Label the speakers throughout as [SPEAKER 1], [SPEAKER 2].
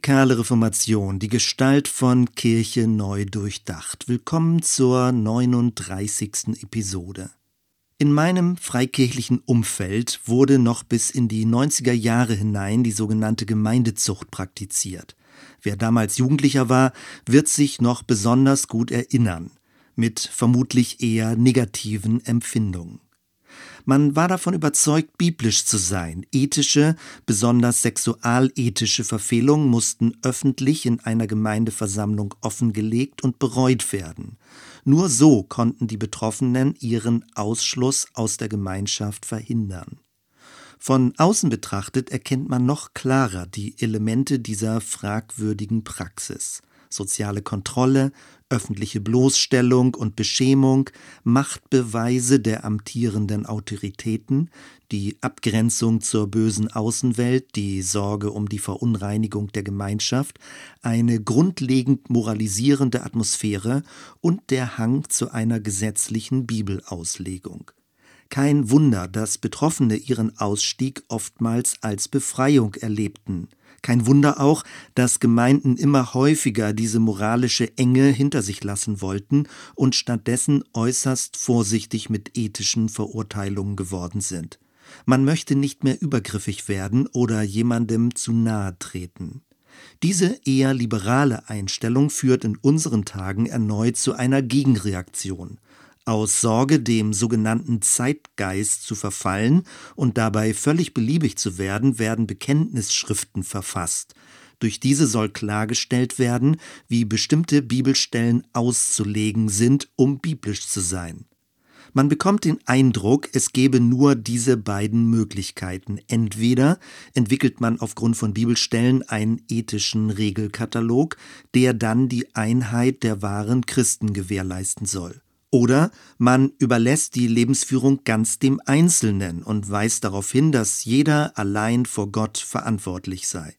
[SPEAKER 1] Radikale Reformation, die Gestalt von Kirche neu durchdacht. Willkommen zur 39. Episode. In meinem freikirchlichen Umfeld wurde noch bis in die 90er Jahre hinein die sogenannte Gemeindezucht praktiziert. Wer damals Jugendlicher war, wird sich noch besonders gut erinnern, mit vermutlich eher negativen Empfindungen. Man war davon überzeugt, biblisch zu sein. Ethische, besonders sexualethische Verfehlungen mussten öffentlich in einer Gemeindeversammlung offengelegt und bereut werden. Nur so konnten die Betroffenen ihren Ausschluss aus der Gemeinschaft verhindern. Von außen betrachtet erkennt man noch klarer die Elemente dieser fragwürdigen Praxis soziale Kontrolle, öffentliche Bloßstellung und Beschämung, Machtbeweise der amtierenden Autoritäten, die Abgrenzung zur bösen Außenwelt, die Sorge um die Verunreinigung der Gemeinschaft, eine grundlegend moralisierende Atmosphäre und der Hang zu einer gesetzlichen Bibelauslegung. Kein Wunder, dass Betroffene ihren Ausstieg oftmals als Befreiung erlebten. Kein Wunder auch, dass Gemeinden immer häufiger diese moralische Enge hinter sich lassen wollten und stattdessen äußerst vorsichtig mit ethischen Verurteilungen geworden sind. Man möchte nicht mehr übergriffig werden oder jemandem zu nahe treten. Diese eher liberale Einstellung führt in unseren Tagen erneut zu einer Gegenreaktion aus Sorge, dem sogenannten Zeitgeist zu verfallen und dabei völlig beliebig zu werden, werden Bekenntnisschriften verfasst. Durch diese soll klargestellt werden, wie bestimmte Bibelstellen auszulegen sind, um biblisch zu sein. Man bekommt den Eindruck, es gebe nur diese beiden Möglichkeiten. Entweder entwickelt man aufgrund von Bibelstellen einen ethischen Regelkatalog, der dann die Einheit der wahren Christen gewährleisten soll. Oder man überlässt die Lebensführung ganz dem Einzelnen und weist darauf hin, dass jeder allein vor Gott verantwortlich sei.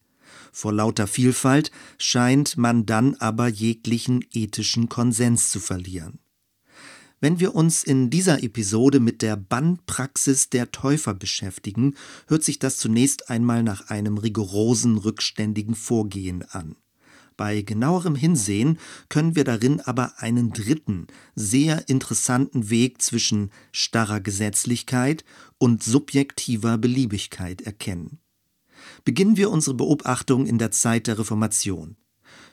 [SPEAKER 1] Vor lauter Vielfalt scheint man dann aber jeglichen ethischen Konsens zu verlieren. Wenn wir uns in dieser Episode mit der Bannpraxis der Täufer beschäftigen, hört sich das zunächst einmal nach einem rigorosen, rückständigen Vorgehen an. Bei genauerem Hinsehen können wir darin aber einen dritten, sehr interessanten Weg zwischen starrer Gesetzlichkeit und subjektiver Beliebigkeit erkennen. Beginnen wir unsere Beobachtung in der Zeit der Reformation.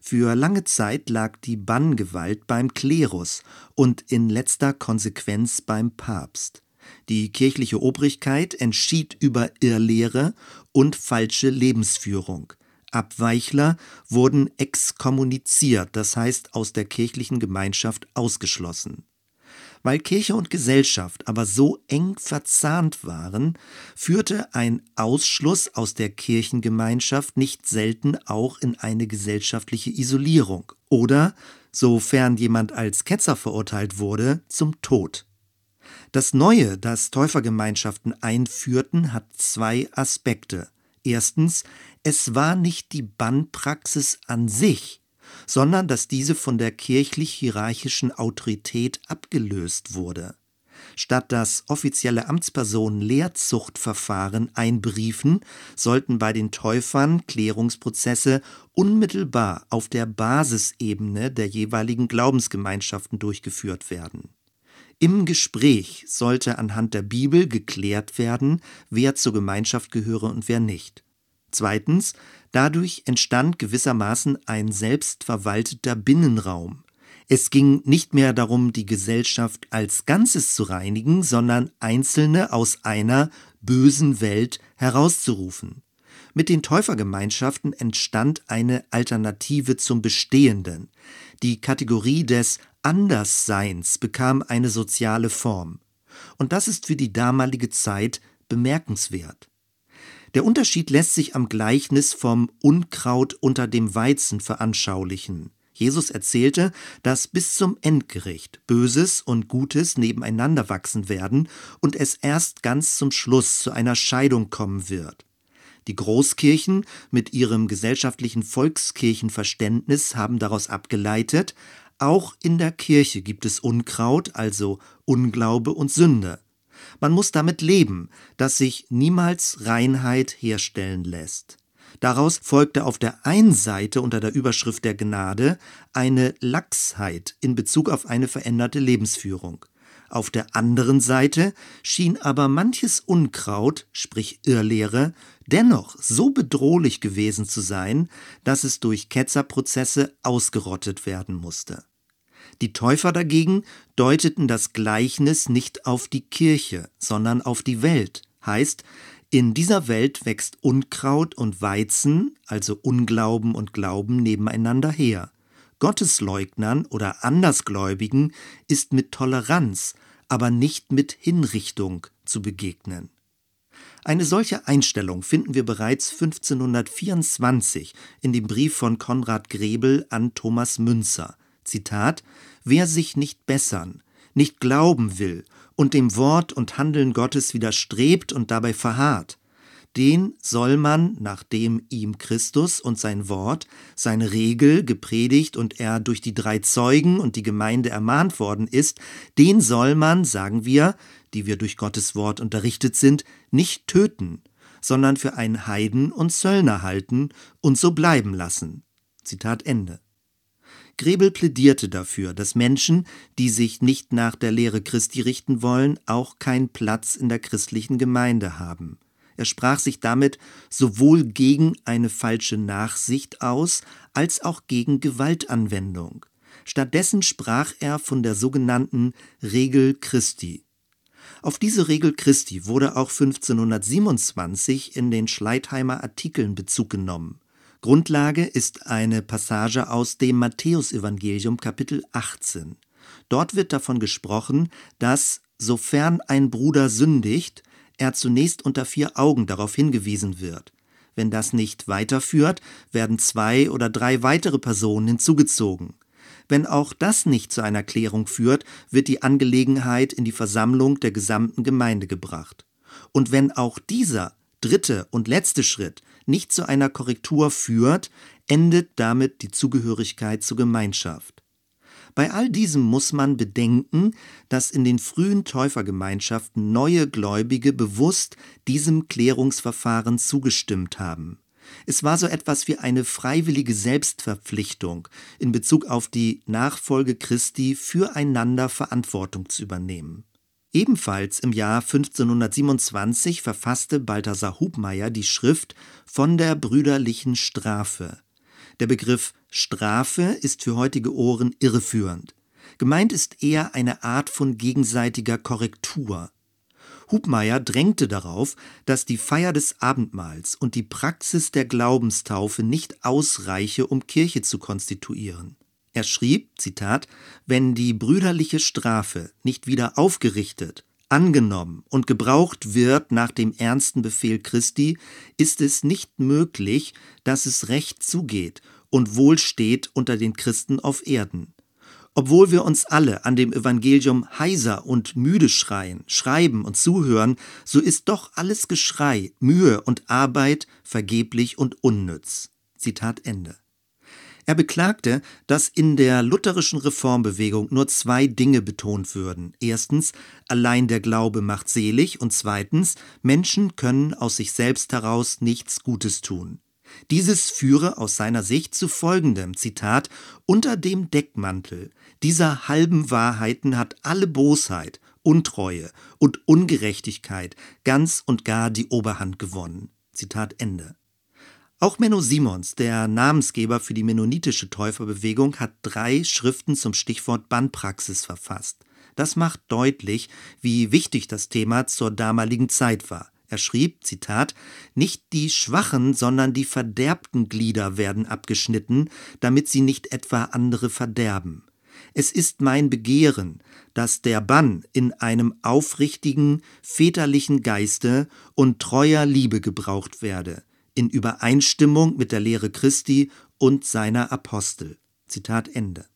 [SPEAKER 1] Für lange Zeit lag die Banngewalt beim Klerus und in letzter Konsequenz beim Papst. Die kirchliche Obrigkeit entschied über Irrlehre und falsche Lebensführung. Abweichler wurden exkommuniziert, das heißt aus der kirchlichen Gemeinschaft ausgeschlossen. Weil Kirche und Gesellschaft aber so eng verzahnt waren, führte ein Ausschluss aus der Kirchengemeinschaft nicht selten auch in eine gesellschaftliche Isolierung oder, sofern jemand als Ketzer verurteilt wurde, zum Tod. Das Neue, das Täufergemeinschaften einführten, hat zwei Aspekte. Erstens, es war nicht die Bannpraxis an sich, sondern dass diese von der kirchlich-hierarchischen Autorität abgelöst wurde. Statt dass offizielle Amtspersonen Lehrzuchtverfahren einberiefen, sollten bei den Täufern Klärungsprozesse unmittelbar auf der Basisebene der jeweiligen Glaubensgemeinschaften durchgeführt werden. Im Gespräch sollte anhand der Bibel geklärt werden, wer zur Gemeinschaft gehöre und wer nicht. Zweitens, dadurch entstand gewissermaßen ein selbstverwalteter Binnenraum. Es ging nicht mehr darum, die Gesellschaft als Ganzes zu reinigen, sondern Einzelne aus einer bösen Welt herauszurufen. Mit den Täufergemeinschaften entstand eine Alternative zum Bestehenden. Die Kategorie des Andersseins bekam eine soziale Form. Und das ist für die damalige Zeit bemerkenswert. Der Unterschied lässt sich am Gleichnis vom Unkraut unter dem Weizen veranschaulichen. Jesus erzählte, dass bis zum Endgericht Böses und Gutes nebeneinander wachsen werden und es erst ganz zum Schluss zu einer Scheidung kommen wird. Die Großkirchen mit ihrem gesellschaftlichen Volkskirchenverständnis haben daraus abgeleitet, auch in der Kirche gibt es Unkraut, also Unglaube und Sünde. Man muss damit leben, dass sich niemals Reinheit herstellen lässt. Daraus folgte auf der einen Seite unter der Überschrift der Gnade eine Lachsheit in Bezug auf eine veränderte Lebensführung. Auf der anderen Seite schien aber manches Unkraut, sprich Irrlehre, dennoch so bedrohlich gewesen zu sein, dass es durch Ketzerprozesse ausgerottet werden musste. Die Täufer dagegen deuteten das Gleichnis nicht auf die Kirche, sondern auf die Welt, heißt, in dieser Welt wächst Unkraut und Weizen, also Unglauben und Glauben, nebeneinander her. Gottesleugnern oder Andersgläubigen ist mit Toleranz, aber nicht mit Hinrichtung zu begegnen. Eine solche Einstellung finden wir bereits 1524 in dem Brief von Konrad Grebel an Thomas Münzer. Zitat: Wer sich nicht bessern, nicht glauben will und dem Wort und Handeln Gottes widerstrebt und dabei verharrt, den soll man, nachdem ihm Christus und sein Wort, seine Regel gepredigt und er durch die drei Zeugen und die Gemeinde ermahnt worden ist, den soll man, sagen wir, die wir durch Gottes Wort unterrichtet sind, nicht töten, sondern für einen Heiden und Zöllner halten und so bleiben lassen. Zitat Ende. Grebel plädierte dafür, dass Menschen, die sich nicht nach der Lehre Christi richten wollen, auch keinen Platz in der christlichen Gemeinde haben. Er sprach sich damit sowohl gegen eine falsche Nachsicht aus, als auch gegen Gewaltanwendung. Stattdessen sprach er von der sogenannten Regel Christi. Auf diese Regel Christi wurde auch 1527 in den Schleitheimer Artikeln Bezug genommen. Grundlage ist eine Passage aus dem Matthäusevangelium Kapitel 18. Dort wird davon gesprochen, dass, sofern ein Bruder sündigt, er zunächst unter vier Augen darauf hingewiesen wird. Wenn das nicht weiterführt, werden zwei oder drei weitere Personen hinzugezogen. Wenn auch das nicht zu einer Klärung führt, wird die Angelegenheit in die Versammlung der gesamten Gemeinde gebracht. Und wenn auch dieser dritte und letzte Schritt nicht zu einer Korrektur führt, endet damit die Zugehörigkeit zur Gemeinschaft. Bei all diesem muss man bedenken, dass in den frühen Täufergemeinschaften neue Gläubige bewusst diesem Klärungsverfahren zugestimmt haben. Es war so etwas wie eine freiwillige Selbstverpflichtung, in Bezug auf die Nachfolge Christi füreinander Verantwortung zu übernehmen. Ebenfalls im Jahr 1527 verfasste Balthasar Hubmeier die Schrift Von der brüderlichen Strafe. Der Begriff Strafe ist für heutige Ohren irreführend. Gemeint ist eher eine Art von gegenseitiger Korrektur. Hubmeier drängte darauf, dass die Feier des Abendmahls und die Praxis der Glaubenstaufe nicht ausreiche, um Kirche zu konstituieren. Er schrieb, Zitat, wenn die brüderliche Strafe nicht wieder aufgerichtet, angenommen und gebraucht wird nach dem ernsten Befehl Christi, ist es nicht möglich, dass es recht zugeht und wohl steht unter den Christen auf Erden. Obwohl wir uns alle an dem Evangelium heiser und müde schreien, schreiben und zuhören, so ist doch alles Geschrei, Mühe und Arbeit vergeblich und unnütz. Zitat Ende. Er beklagte, dass in der lutherischen Reformbewegung nur zwei Dinge betont würden. Erstens, allein der Glaube macht selig und zweitens, Menschen können aus sich selbst heraus nichts Gutes tun. Dieses führe aus seiner Sicht zu folgendem Zitat Unter dem Deckmantel dieser halben Wahrheiten hat alle Bosheit, Untreue und Ungerechtigkeit ganz und gar die Oberhand gewonnen. Zitat Ende. Auch Menno Simons, der Namensgeber für die mennonitische Täuferbewegung, hat drei Schriften zum Stichwort Bannpraxis verfasst. Das macht deutlich, wie wichtig das Thema zur damaligen Zeit war. Er schrieb, Zitat, nicht die schwachen, sondern die verderbten Glieder werden abgeschnitten, damit sie nicht etwa andere verderben. Es ist mein Begehren, dass der Bann in einem aufrichtigen, väterlichen Geiste und treuer Liebe gebraucht werde, in Übereinstimmung mit der Lehre Christi und seiner Apostel. Zitat Ende.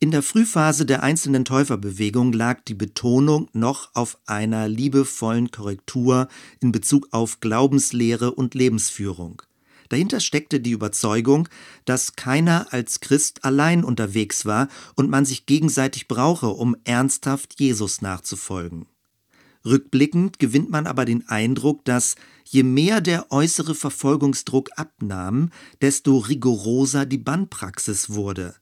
[SPEAKER 1] In der Frühphase der einzelnen Täuferbewegung lag die Betonung noch auf einer liebevollen Korrektur in Bezug auf Glaubenslehre und Lebensführung. Dahinter steckte die Überzeugung, dass keiner als Christ allein unterwegs war und man sich gegenseitig brauche, um ernsthaft Jesus nachzufolgen. Rückblickend gewinnt man aber den Eindruck, dass je mehr der äußere Verfolgungsdruck abnahm, desto rigoroser die Bannpraxis wurde.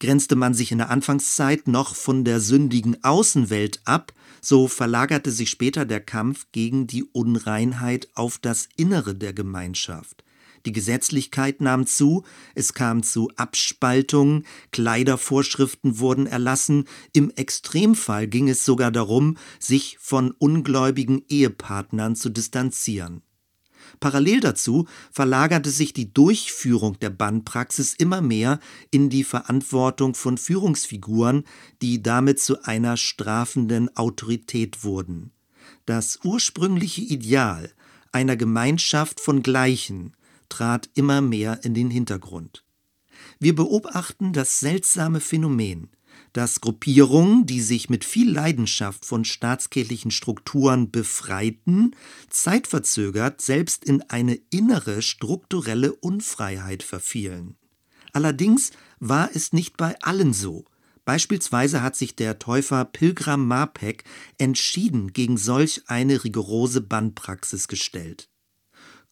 [SPEAKER 1] Grenzte man sich in der Anfangszeit noch von der sündigen Außenwelt ab, so verlagerte sich später der Kampf gegen die Unreinheit auf das Innere der Gemeinschaft. Die Gesetzlichkeit nahm zu, es kam zu Abspaltungen, Kleidervorschriften wurden erlassen, im Extremfall ging es sogar darum, sich von ungläubigen Ehepartnern zu distanzieren. Parallel dazu verlagerte sich die Durchführung der Bannpraxis immer mehr in die Verantwortung von Führungsfiguren, die damit zu einer strafenden Autorität wurden. Das ursprüngliche Ideal einer Gemeinschaft von Gleichen trat immer mehr in den Hintergrund. Wir beobachten das seltsame Phänomen, dass Gruppierungen, die sich mit viel Leidenschaft von staatskirchlichen Strukturen befreiten, zeitverzögert selbst in eine innere strukturelle Unfreiheit verfielen. Allerdings war es nicht bei allen so. Beispielsweise hat sich der Täufer Pilgram Marpeck entschieden gegen solch eine rigorose Bannpraxis gestellt.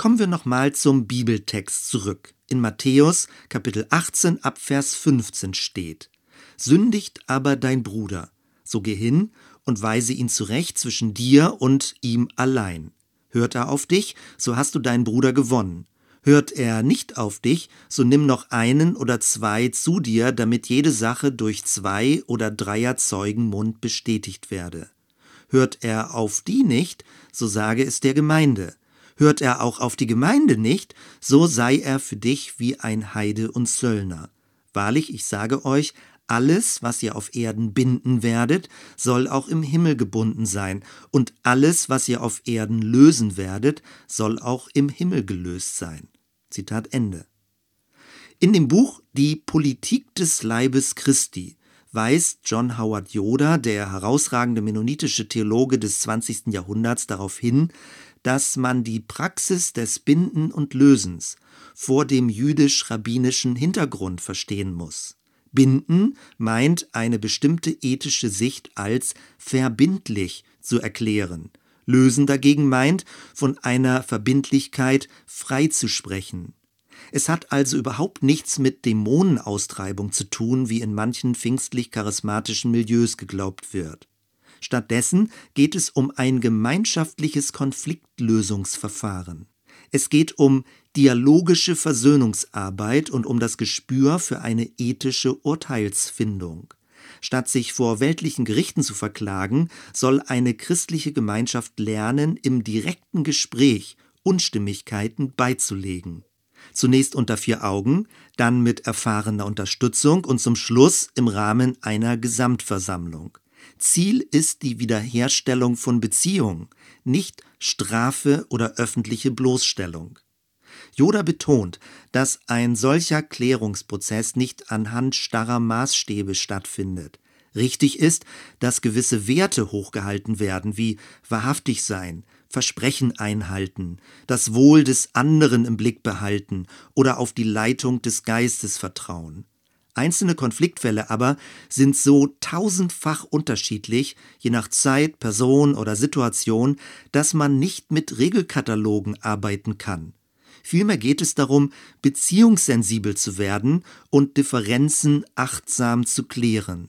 [SPEAKER 1] Kommen wir nochmal zum Bibeltext zurück. In Matthäus Kapitel 18 ab Vers 15 steht: Sündigt aber dein Bruder, so geh hin und weise ihn zurecht zwischen dir und ihm allein. Hört er auf dich, so hast du deinen Bruder gewonnen. Hört er nicht auf dich, so nimm noch einen oder zwei zu dir, damit jede Sache durch zwei oder dreier Zeugen Mund bestätigt werde. Hört er auf die nicht, so sage es der Gemeinde. Hört er auch auf die Gemeinde nicht, so sei er für dich wie ein Heide und Söllner. Wahrlich, ich sage euch, alles, was ihr auf Erden binden werdet, soll auch im Himmel gebunden sein, und alles, was ihr auf Erden lösen werdet, soll auch im Himmel gelöst sein. Zitat Ende. In dem Buch Die Politik des Leibes Christi weist John Howard Yoder, der herausragende mennonitische Theologe des 20. Jahrhunderts, darauf hin, dass man die Praxis des Binden und Lösens vor dem jüdisch-rabbinischen Hintergrund verstehen muss. Binden meint eine bestimmte ethische Sicht als verbindlich zu erklären. Lösen dagegen meint, von einer Verbindlichkeit frei zu sprechen. Es hat also überhaupt nichts mit Dämonenaustreibung zu tun, wie in manchen pfingstlich-charismatischen Milieus geglaubt wird. Stattdessen geht es um ein gemeinschaftliches Konfliktlösungsverfahren. Es geht um dialogische Versöhnungsarbeit und um das Gespür für eine ethische Urteilsfindung. Statt sich vor weltlichen Gerichten zu verklagen, soll eine christliche Gemeinschaft lernen, im direkten Gespräch Unstimmigkeiten beizulegen. Zunächst unter vier Augen, dann mit erfahrener Unterstützung und zum Schluss im Rahmen einer Gesamtversammlung. Ziel ist die Wiederherstellung von Beziehungen, nicht Strafe oder öffentliche Bloßstellung. Joda betont, dass ein solcher Klärungsprozess nicht anhand starrer Maßstäbe stattfindet. Richtig ist, dass gewisse Werte hochgehalten werden, wie wahrhaftig sein, Versprechen einhalten, das Wohl des anderen im Blick behalten oder auf die Leitung des Geistes vertrauen. Einzelne Konfliktfälle aber sind so tausendfach unterschiedlich, je nach Zeit, Person oder Situation, dass man nicht mit Regelkatalogen arbeiten kann. Vielmehr geht es darum, beziehungssensibel zu werden und Differenzen achtsam zu klären.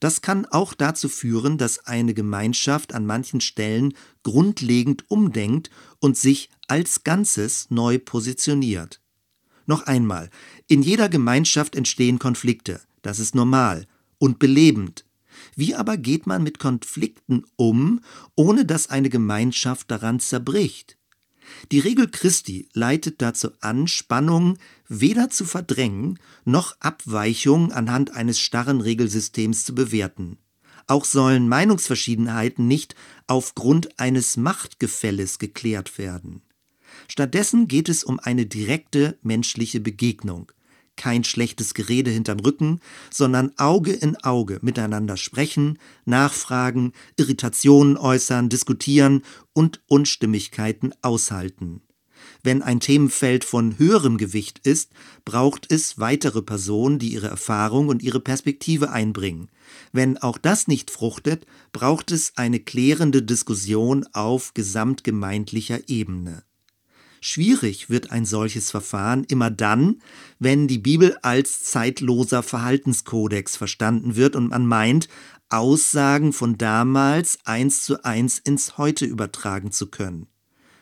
[SPEAKER 1] Das kann auch dazu führen, dass eine Gemeinschaft an manchen Stellen grundlegend umdenkt und sich als Ganzes neu positioniert. Noch einmal, in jeder Gemeinschaft entstehen Konflikte, das ist normal und belebend. Wie aber geht man mit Konflikten um, ohne dass eine Gemeinschaft daran zerbricht? Die Regel Christi leitet dazu an, Spannungen weder zu verdrängen noch Abweichungen anhand eines starren Regelsystems zu bewerten. Auch sollen Meinungsverschiedenheiten nicht aufgrund eines Machtgefälles geklärt werden. Stattdessen geht es um eine direkte menschliche Begegnung. Kein schlechtes Gerede hinterm Rücken, sondern Auge in Auge miteinander sprechen, nachfragen, Irritationen äußern, diskutieren und Unstimmigkeiten aushalten. Wenn ein Themenfeld von höherem Gewicht ist, braucht es weitere Personen, die ihre Erfahrung und ihre Perspektive einbringen. Wenn auch das nicht fruchtet, braucht es eine klärende Diskussion auf gesamtgemeindlicher Ebene. Schwierig wird ein solches Verfahren immer dann, wenn die Bibel als zeitloser Verhaltenskodex verstanden wird und man meint, Aussagen von damals eins zu eins ins Heute übertragen zu können.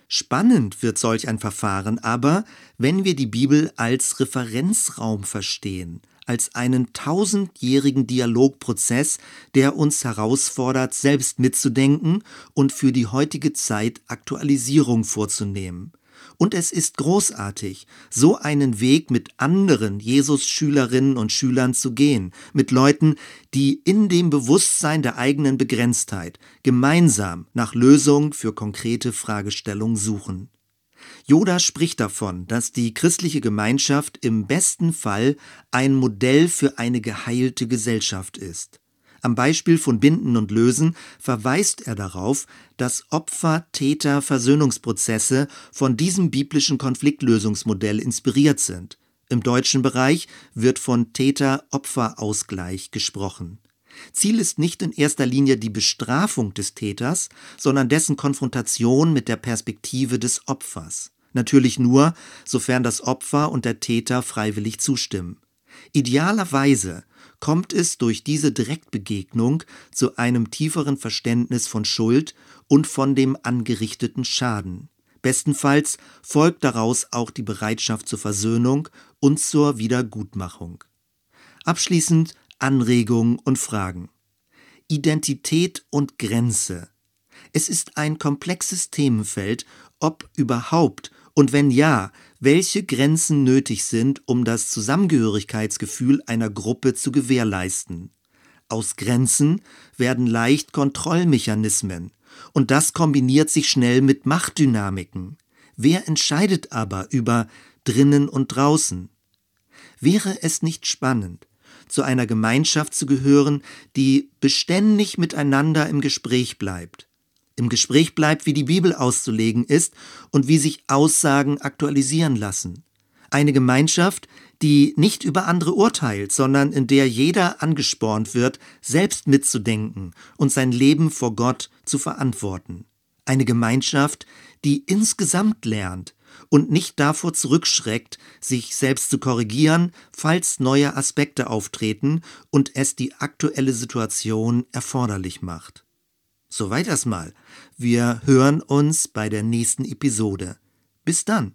[SPEAKER 1] Spannend wird solch ein Verfahren aber, wenn wir die Bibel als Referenzraum verstehen, als einen tausendjährigen Dialogprozess, der uns herausfordert, selbst mitzudenken und für die heutige Zeit Aktualisierung vorzunehmen. Und es ist großartig, so einen Weg mit anderen Jesus-Schülerinnen und Schülern zu gehen, mit Leuten, die in dem Bewusstsein der eigenen Begrenztheit gemeinsam nach Lösungen für konkrete Fragestellungen suchen. Joda spricht davon, dass die christliche Gemeinschaft im besten Fall ein Modell für eine geheilte Gesellschaft ist. Am Beispiel von Binden und Lösen verweist er darauf, dass Opfer-Täter-Versöhnungsprozesse von diesem biblischen Konfliktlösungsmodell inspiriert sind. Im deutschen Bereich wird von Täter-Opfer-Ausgleich gesprochen. Ziel ist nicht in erster Linie die Bestrafung des Täters, sondern dessen Konfrontation mit der Perspektive des Opfers. Natürlich nur, sofern das Opfer und der Täter freiwillig zustimmen. Idealerweise kommt es durch diese Direktbegegnung zu einem tieferen Verständnis von Schuld und von dem angerichteten Schaden. Bestenfalls folgt daraus auch die Bereitschaft zur Versöhnung und zur Wiedergutmachung. Abschließend Anregungen und Fragen. Identität und Grenze. Es ist ein komplexes Themenfeld, ob überhaupt und wenn ja, welche Grenzen nötig sind, um das Zusammengehörigkeitsgefühl einer Gruppe zu gewährleisten. Aus Grenzen werden leicht Kontrollmechanismen, und das kombiniert sich schnell mit Machtdynamiken. Wer entscheidet aber über drinnen und draußen? Wäre es nicht spannend, zu einer Gemeinschaft zu gehören, die beständig miteinander im Gespräch bleibt, im Gespräch bleibt, wie die Bibel auszulegen ist und wie sich Aussagen aktualisieren lassen. Eine Gemeinschaft, die nicht über andere urteilt, sondern in der jeder angespornt wird, selbst mitzudenken und sein Leben vor Gott zu verantworten. Eine Gemeinschaft, die insgesamt lernt und nicht davor zurückschreckt, sich selbst zu korrigieren, falls neue Aspekte auftreten und es die aktuelle Situation erforderlich macht. Soweit erstmal. Wir hören uns bei der nächsten Episode. Bis dann.